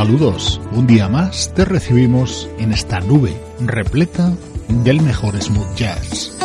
Saludos, un día más te recibimos en esta nube repleta del mejor smooth jazz.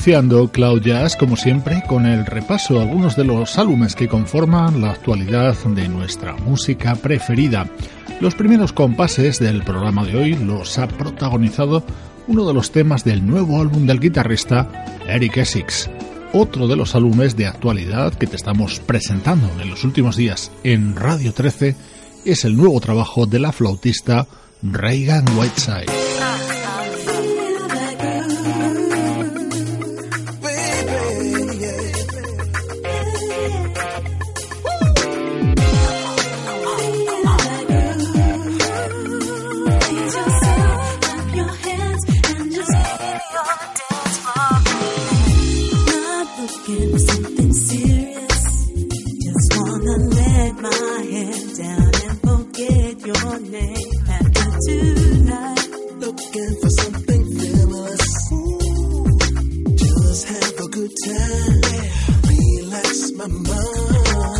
Iniciando Cloud Jazz, como siempre, con el repaso de algunos de los álbumes que conforman la actualidad de nuestra música preferida. Los primeros compases del programa de hoy los ha protagonizado uno de los temas del nuevo álbum del guitarrista Eric Essex, otro de los álbumes de actualidad que te estamos presentando en los últimos días en Radio 13 es el nuevo trabajo de la flautista Reagan Whiteside. looking for something serious. Just wanna let my head down and forget your name after tonight. Looking for something frivolous. Just have a good time. Relax my mind.